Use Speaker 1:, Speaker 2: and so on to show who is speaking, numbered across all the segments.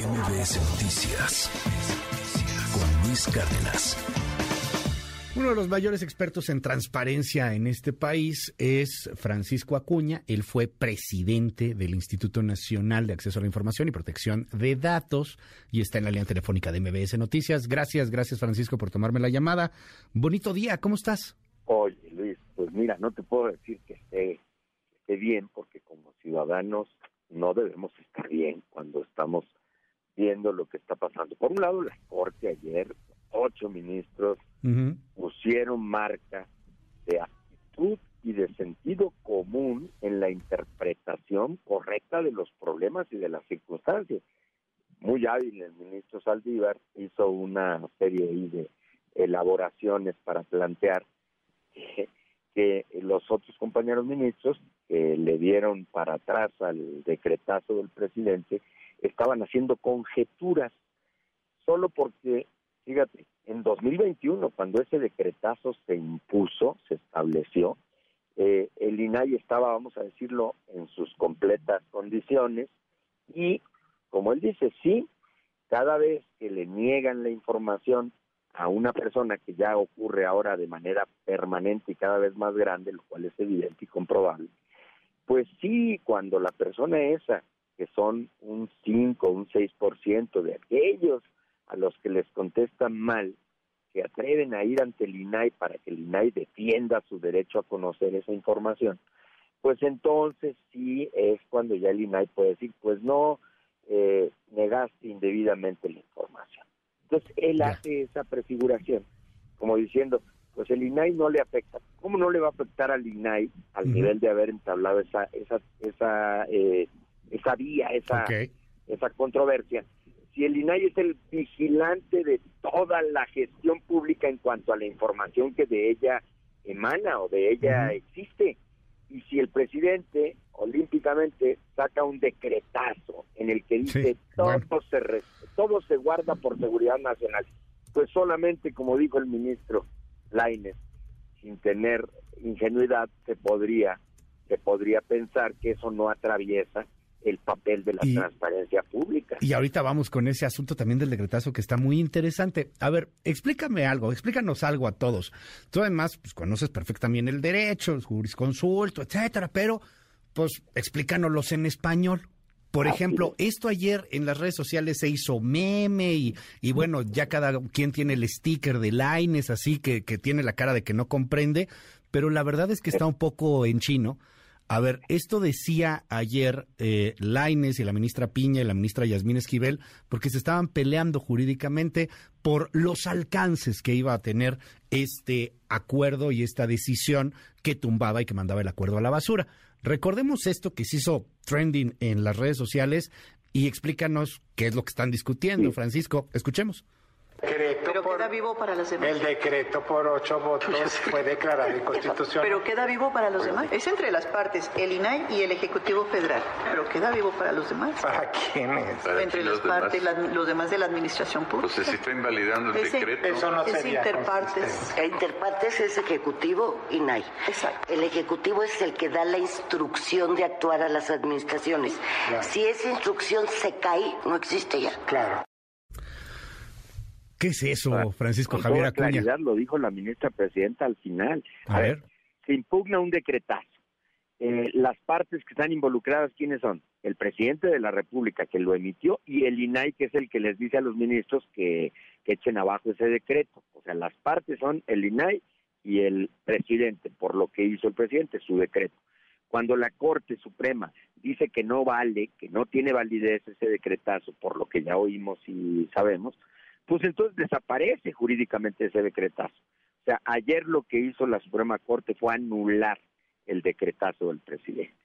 Speaker 1: MBS Noticias con Luis Cárdenas.
Speaker 2: Uno de los mayores expertos en transparencia en este país es Francisco Acuña. Él fue presidente del Instituto Nacional de Acceso a la Información y Protección de Datos y está en la línea telefónica de MBS Noticias. Gracias, gracias Francisco por tomarme la llamada. Bonito día, ¿cómo estás?
Speaker 3: Oye, Luis, pues mira, no te puedo decir que esté, esté bien porque como ciudadanos no debemos estar bien cuando estamos viendo lo que está pasando. Por un lado, la Corte ayer, ocho ministros pusieron marca de actitud y de sentido común en la interpretación correcta de los problemas y de las circunstancias. Muy hábil el ministro Saldívar hizo una serie de elaboraciones para plantear que, que los otros compañeros ministros que le dieron para atrás al decretazo del presidente estaban haciendo conjeturas solo porque, fíjate, en 2021, cuando ese decretazo se impuso, se estableció, eh, el INAI estaba, vamos a decirlo, en sus completas condiciones y, como él dice, sí, cada vez que le niegan la información a una persona que ya ocurre ahora de manera permanente y cada vez más grande, lo cual es evidente y comprobable, pues sí, cuando la persona esa, que son un 5, un 6% de aquellos a los que les contestan mal, que atreven a ir ante el INAI para que el INAI defienda su derecho a conocer esa información, pues entonces sí es cuando ya el INAI puede decir, pues no, eh, negaste indebidamente la información. Entonces él hace esa prefiguración, como diciendo, pues el INAI no le afecta. ¿Cómo no le va a afectar al INAI al nivel de haber entablado esa esa esa eh, esa vía, esa esa controversia? Si el INAI es el vigilante de toda la gestión pública en cuanto a la información que de ella emana o de ella existe, y si el presidente olímpicamente saca un decretazo en el que dice todo se todo se guarda por seguridad nacional, pues solamente como dijo el ministro Laines, sin tener ingenuidad, se podría, se podría pensar que eso no atraviesa el papel de la transparencia pública.
Speaker 2: Y ahorita vamos con ese asunto también del decretazo que está muy interesante. A ver, explícame algo, explícanos algo a todos. Tú además pues, conoces perfectamente el derecho, el jurisconsulto, etcétera, pero pues explícanoslos en español. Por ejemplo, esto ayer en las redes sociales se hizo meme y, y bueno, ya cada quien tiene el sticker de Laines, así que, que tiene la cara de que no comprende, pero la verdad es que está un poco en chino. A ver, esto decía ayer eh, Laines y la ministra Piña y la ministra Yasmín Esquivel, porque se estaban peleando jurídicamente por los alcances que iba a tener este acuerdo y esta decisión que tumbaba y que mandaba el acuerdo a la basura. Recordemos esto que se hizo trending en las redes sociales y explícanos qué es lo que están discutiendo, Francisco. Escuchemos.
Speaker 4: Pero queda vivo para los demás.
Speaker 5: El decreto por ocho votos fue declarado inconstitucional.
Speaker 4: Pero queda vivo para los demás. Es entre las partes, el INAI y el Ejecutivo Federal. Pero queda vivo para los demás.
Speaker 5: ¿Para quiénes?
Speaker 4: entre las partes, los demás de la administración pública.
Speaker 6: Pues se está invalidando el decreto.
Speaker 5: Eso no
Speaker 4: es interpartes.
Speaker 7: interpartes es Ejecutivo INAI.
Speaker 4: Exacto.
Speaker 7: El Ejecutivo es el que da la instrucción de actuar a las administraciones. Si esa instrucción se cae, no existe ya.
Speaker 5: Claro.
Speaker 2: ¿Qué es eso, Francisco Javier Acuña?
Speaker 3: claridad lo dijo la ministra presidenta al final.
Speaker 2: A, ver.
Speaker 3: Se impugna un decretazo. Eh, las partes que están involucradas, ¿quiénes son? El presidente de la República que lo emitió y el INAI que es el que les dice a los ministros que, que echen abajo ese decreto. O sea, las partes son el INAI y el presidente por lo que hizo el presidente, su decreto. Cuando la Corte Suprema dice que no vale, que no tiene validez ese decretazo, por lo que ya oímos y sabemos, pues entonces desaparece jurídicamente ese decretazo. O sea, ayer lo que hizo la Suprema Corte fue anular el decretazo del presidente.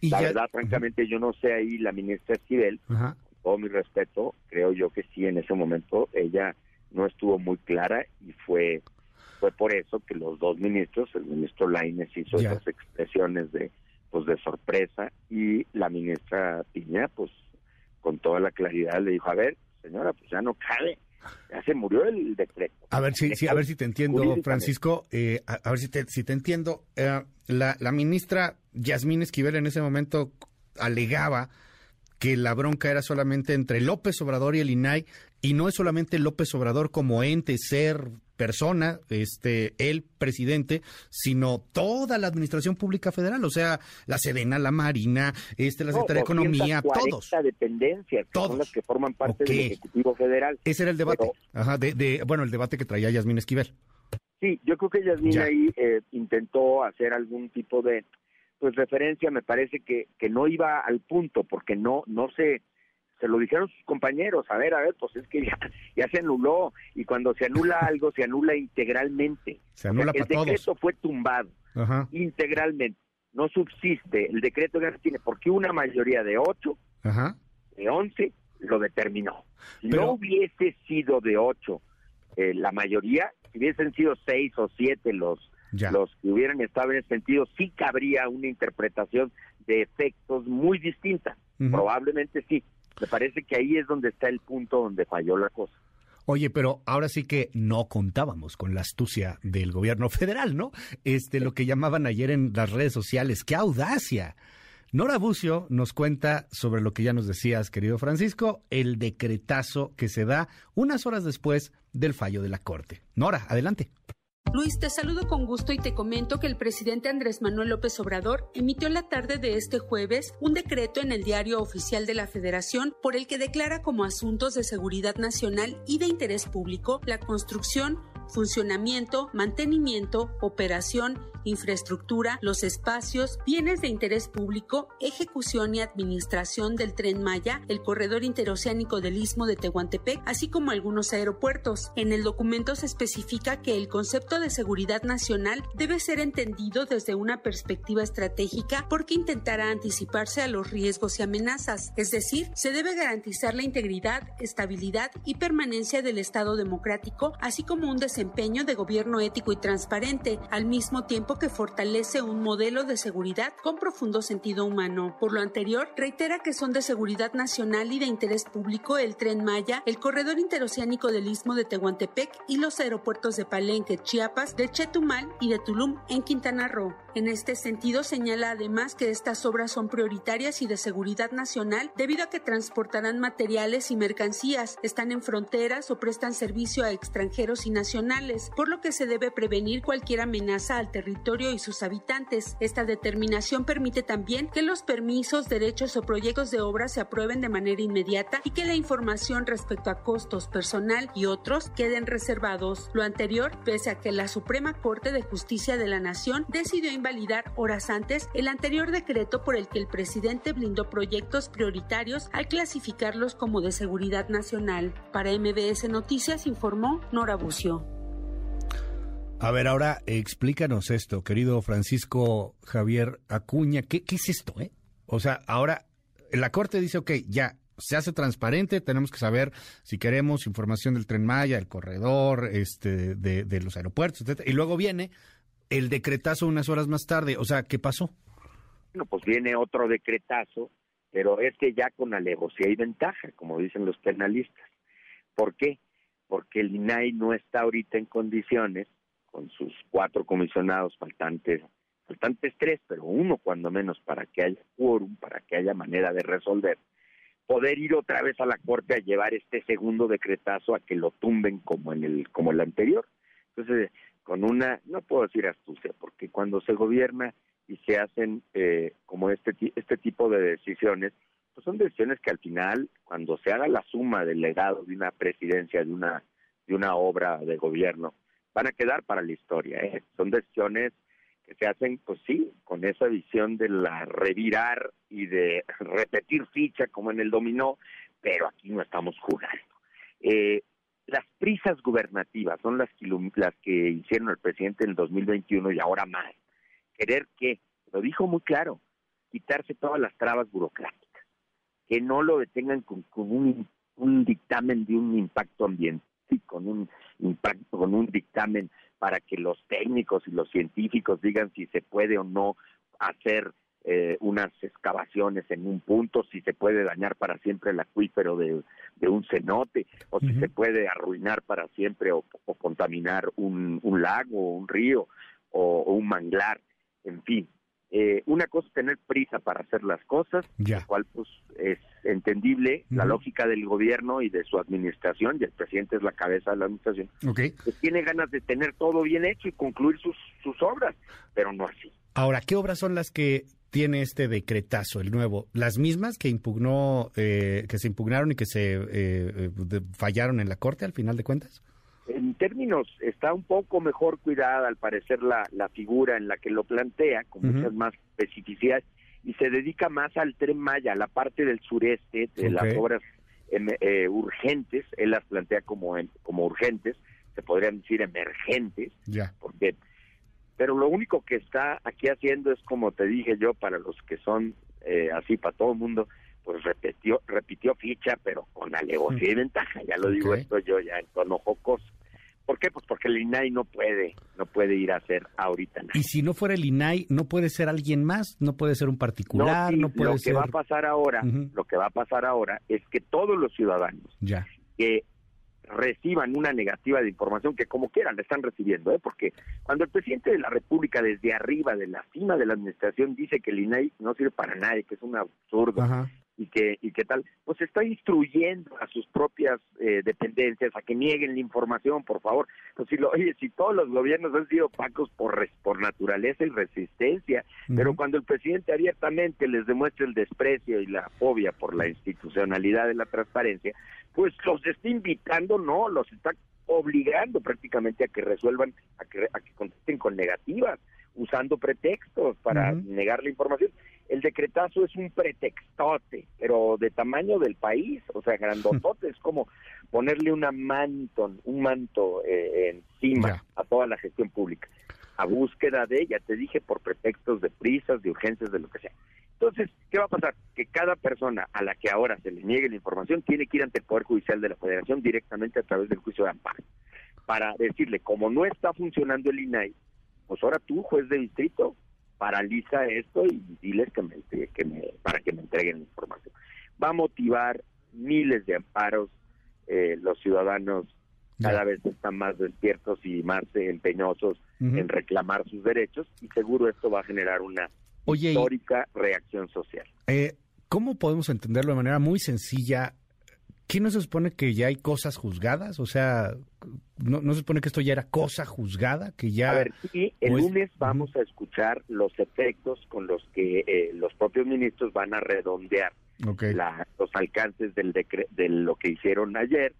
Speaker 3: Y la verdad, francamente, yo no sé ahí la ministra Esquivel, con todo mi respeto, creo yo que sí, en ese momento ella no estuvo muy clara y fue fue por eso que los dos ministros, el ministro Laines hizo esas expresiones de pues de sorpresa y la ministra Piña, pues con toda la claridad le dijo, a ver, señora, pues ya no cabe ya se murió el decreto.
Speaker 2: A ver si, a ver si te entiendo, Francisco, eh, a, ver si te, si te entiendo. Eh, la, la ministra Yasmín Esquivel en ese momento alegaba que la bronca era solamente entre López Obrador y el INAI, y no es solamente López Obrador como ente, ser, persona, este, el presidente, sino toda la administración pública federal, o sea, la Sedena, la Marina, este, la Secretaría de Economía, todos.
Speaker 3: dependencias, todos. son las que forman parte del Ejecutivo Federal.
Speaker 2: Ese era el debate, Ajá, de, bueno, el debate que traía Yasmín Esquivel.
Speaker 3: Sí, yo creo que Yasmín ahí eh, intentó hacer algún tipo de pues referencia, me parece que, que no iba al punto, porque no, no se se lo dijeron sus compañeros, a ver, a ver, pues es que ya, ya se anuló, y cuando se anula algo, se anula integralmente.
Speaker 2: Se anula
Speaker 3: el decreto fue tumbado integralmente, no subsiste, el decreto ya tiene, porque una mayoría de ocho, de once, lo determinó. Si no hubiese sido de ocho eh, la mayoría, si hubiesen sido seis o siete los, los que hubieran estado en ese sentido, sí cabría una interpretación de efectos muy distinta. Probablemente sí, me parece que ahí es donde está el punto donde falló la cosa.
Speaker 2: Oye, pero ahora sí que no contábamos con la astucia del gobierno federal, ¿no? Este, lo que llamaban ayer en las redes sociales, ¡qué audacia! Nora Bucio nos cuenta sobre lo que ya nos decías, querido Francisco, el decretazo que se da unas horas después del fallo de la Corte. Nora, adelante.
Speaker 8: Luis, te saludo con gusto y te comento que el presidente Andrés Manuel López Obrador emitió la tarde de este jueves un decreto en el diario oficial de la Federación por el que declara como asuntos de seguridad nacional y de interés público la construcción, funcionamiento, mantenimiento, operación, infraestructura, los espacios, bienes de interés público, ejecución y administración del tren Maya, el corredor interoceánico del Istmo de Tehuantepec, así como algunos aeropuertos. En el documento se especifica que el concepto de seguridad nacional debe ser entendido desde una perspectiva estratégica porque intentará anticiparse a los riesgos y amenazas, es decir, se debe garantizar la integridad, estabilidad y permanencia del Estado democrático, así como un desempeño de gobierno ético y transparente, al mismo tiempo que fortalece un modelo de seguridad con profundo sentido humano. Por lo anterior, reitera que son de seguridad nacional y de interés público el tren Maya, el corredor interoceánico del Istmo de Tehuantepec y los aeropuertos de Palenque, Chiapas, de Chetumal y de Tulum en Quintana Roo. En este sentido, señala además que estas obras son prioritarias y de seguridad nacional debido a que transportarán materiales y mercancías, están en fronteras o prestan servicio a extranjeros y nacionales, por lo que se debe prevenir cualquier amenaza al territorio y sus habitantes. Esta determinación permite también que los permisos, derechos o proyectos de obra se aprueben de manera inmediata y que la información respecto a costos, personal y otros queden reservados. Lo anterior, pese a que la Suprema Corte de Justicia de la Nación decidió validar horas antes el anterior decreto por el que el presidente blindó proyectos prioritarios al clasificarlos como de seguridad nacional. Para MBS Noticias informó Nora Bucio.
Speaker 2: A ver, ahora explícanos esto, querido Francisco Javier Acuña. ¿Qué, es esto? Eh? O sea, ahora la Corte dice, ok, ya, se hace transparente, tenemos que saber si queremos información del tren Maya, el corredor, este, de, los aeropuertos, etc. Y luego viene el decretazo unas horas más tarde. O sea, ¿qué pasó?
Speaker 3: Bueno, pues viene otro decretazo, pero es que ya con alevosía hay ventaja, como dicen los penalistas. ¿Por qué? Porque el INAI no está ahorita en condiciones, con sus cuatro comisionados faltantes, faltantes tres, pero uno cuando menos para que haya quórum, para que haya manera de resolver, poder ir otra vez a la corte a llevar este segundo decretazo a que lo tumben como en el como el anterior. Entonces, con una, no puedo decir astucia, porque cuando se gobierna y se hacen eh, como este, este tipo de decisiones, pues son decisiones que al final, cuando se haga la suma del legado de una presidencia, de una, de una obra de gobierno, van a quedar para la historia. ¿eh? Son decisiones que se hacen, pues sí, con esa visión de la revirar y de repetir ficha como en el dominó, pero aquí no estamos jugando. Eh, las prisas gubernativas son las que, las que hicieron el presidente en el 2021 y ahora más. Querer que, lo dijo muy claro, quitarse todas las trabas burocráticas, que no lo detengan con, un, un, dictamen de un impacto ambiental, con un impacto, con un dictamen para que los técnicos y los científicos digan si se puede o no hacer eh, unas excavaciones en un punto, si se puede dañar para siempre el acuífero de, un cenote, o si se puede arruinar para siempre o, contaminar un, lago, un río o, un manglar, en fin. Eh, una cosa es tener prisa para hacer las cosas,
Speaker 2: Ya.
Speaker 3: lo cual pues es entendible, la lógica del gobierno y de su administración, y el presidente es la cabeza de la administración,
Speaker 2: Ok.
Speaker 3: pues tiene ganas de tener todo bien hecho y concluir sus, sus obras, pero no así.
Speaker 2: Ahora, ¿qué obras son las que tiene este decretazo, el nuevo? ¿Las mismas que impugnó, eh, que se impugnaron y que se eh, eh, fallaron en la Corte al final de cuentas?
Speaker 3: En términos, está un poco mejor cuidada al parecer la, la figura en la que lo plantea, con muchas más especificidades, y se dedica más al tren Maya, la parte del sureste de las obras em, eh, urgentes, él las plantea como, como urgentes, se podrían decir emergentes,
Speaker 2: Ya.
Speaker 3: porque pero lo único que está aquí haciendo es como te dije yo para los que son eh, así para todo el mundo pues repitió repitió ficha pero con alevosía y ventaja ya lo digo esto yo ya en tono jocoso ¿por qué? pues porque el INAI no puede no puede ir a hacer ahorita nada
Speaker 2: Y si no fuera el INAI, ¿no puede ser alguien más? ¿No puede ser un particular?
Speaker 3: sí,
Speaker 2: ¿No, puede
Speaker 3: lo que
Speaker 2: ser...?
Speaker 3: va a pasar ahora lo que va a pasar ahora es que todos los ciudadanos
Speaker 2: Ya.
Speaker 3: que reciban una negativa de información que como quieran la están recibiendo, ¿eh? porque cuando el presidente de la República desde arriba, de la cima de la administración, dice que el INAI no sirve para nadie, que es un absurdo
Speaker 2: Ajá.
Speaker 3: Y que y que tal, pues está instruyendo a sus propias eh, dependencias a que nieguen la información, por favor. Pues si lo, oye, si todos los gobiernos han sido opacos por res- por naturaleza y resistencia, pero cuando el presidente abiertamente les demuestra el desprecio y la fobia por la institucionalidad de la transparencia, pues los está invitando, no, los está obligando prácticamente a que resuelvan, a que, a que contesten con negativas, usando pretextos para negar la información. El decretazo es un pretextote, pero de tamaño del país, o sea, grandotote, es como ponerle una manto, un manto eh, encima
Speaker 2: Ya.
Speaker 3: a toda la gestión pública, a búsqueda de ella, te dije, por pretextos de prisas, de urgencias, de lo que sea. Entonces, ¿qué va a pasar? Que cada persona a la que ahora se le niegue la información tiene que ir ante el Poder Judicial de la Federación directamente a través del juicio de amparo, para decirle, como no está funcionando el INAI, pues ahora tú, juez de distrito, paraliza esto y diles que me, que me- para que me entreguen la información. Va a motivar miles de amparos, eh, los ciudadanos cada vez están más despiertos y más empeñosos en reclamar sus derechos y seguro esto va a generar una
Speaker 2: Oye,
Speaker 3: histórica reacción social.
Speaker 2: Eh, ¿Cómo podemos entenderlo de manera muy sencilla? ¿Qué no se supone que ya hay cosas juzgadas? O sea, ¿no, no se supone que esto ya era cosa juzgada? Que ya...
Speaker 3: A ver, sí, el
Speaker 2: o es-
Speaker 3: lunes vamos a escuchar los efectos con los que eh, los propios ministros van a redondear la- los alcances del decre- de lo que hicieron ayer.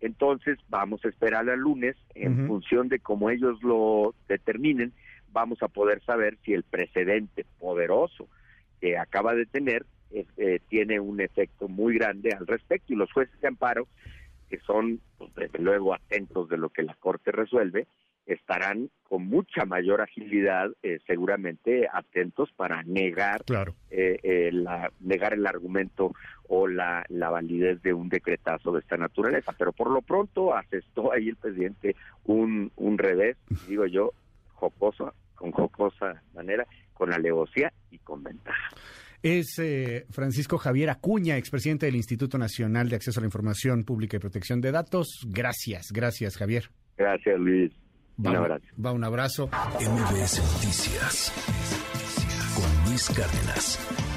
Speaker 3: Entonces vamos a esperar al lunes, en función de cómo ellos lo determinen, vamos a poder saber si el precedente poderoso que acaba de tener eh, eh, tiene un efecto muy grande al respecto. Y los jueces de amparo, que son, pues, desde luego, atentos de lo que la Corte resuelve, estarán con mucha mayor agilidad, eh, seguramente atentos para negar
Speaker 2: Claro.
Speaker 3: eh, eh, la, negar el argumento o la, la validez de un decretazo de esta naturaleza. Pero por lo pronto asestó ahí el presidente un, un revés, digo yo, jocoso, con jocosa manera, con alevosía y con ventaja.
Speaker 2: Es eh, Francisco Javier Acuña, expresidente del Instituto Nacional de Acceso a la Información Pública y Protección de Datos. Gracias, gracias, Javier.
Speaker 3: Gracias, Luis.
Speaker 2: Va
Speaker 3: Un abrazo.
Speaker 2: Va un abrazo.
Speaker 1: MBS Noticias con Luis Cárdenas.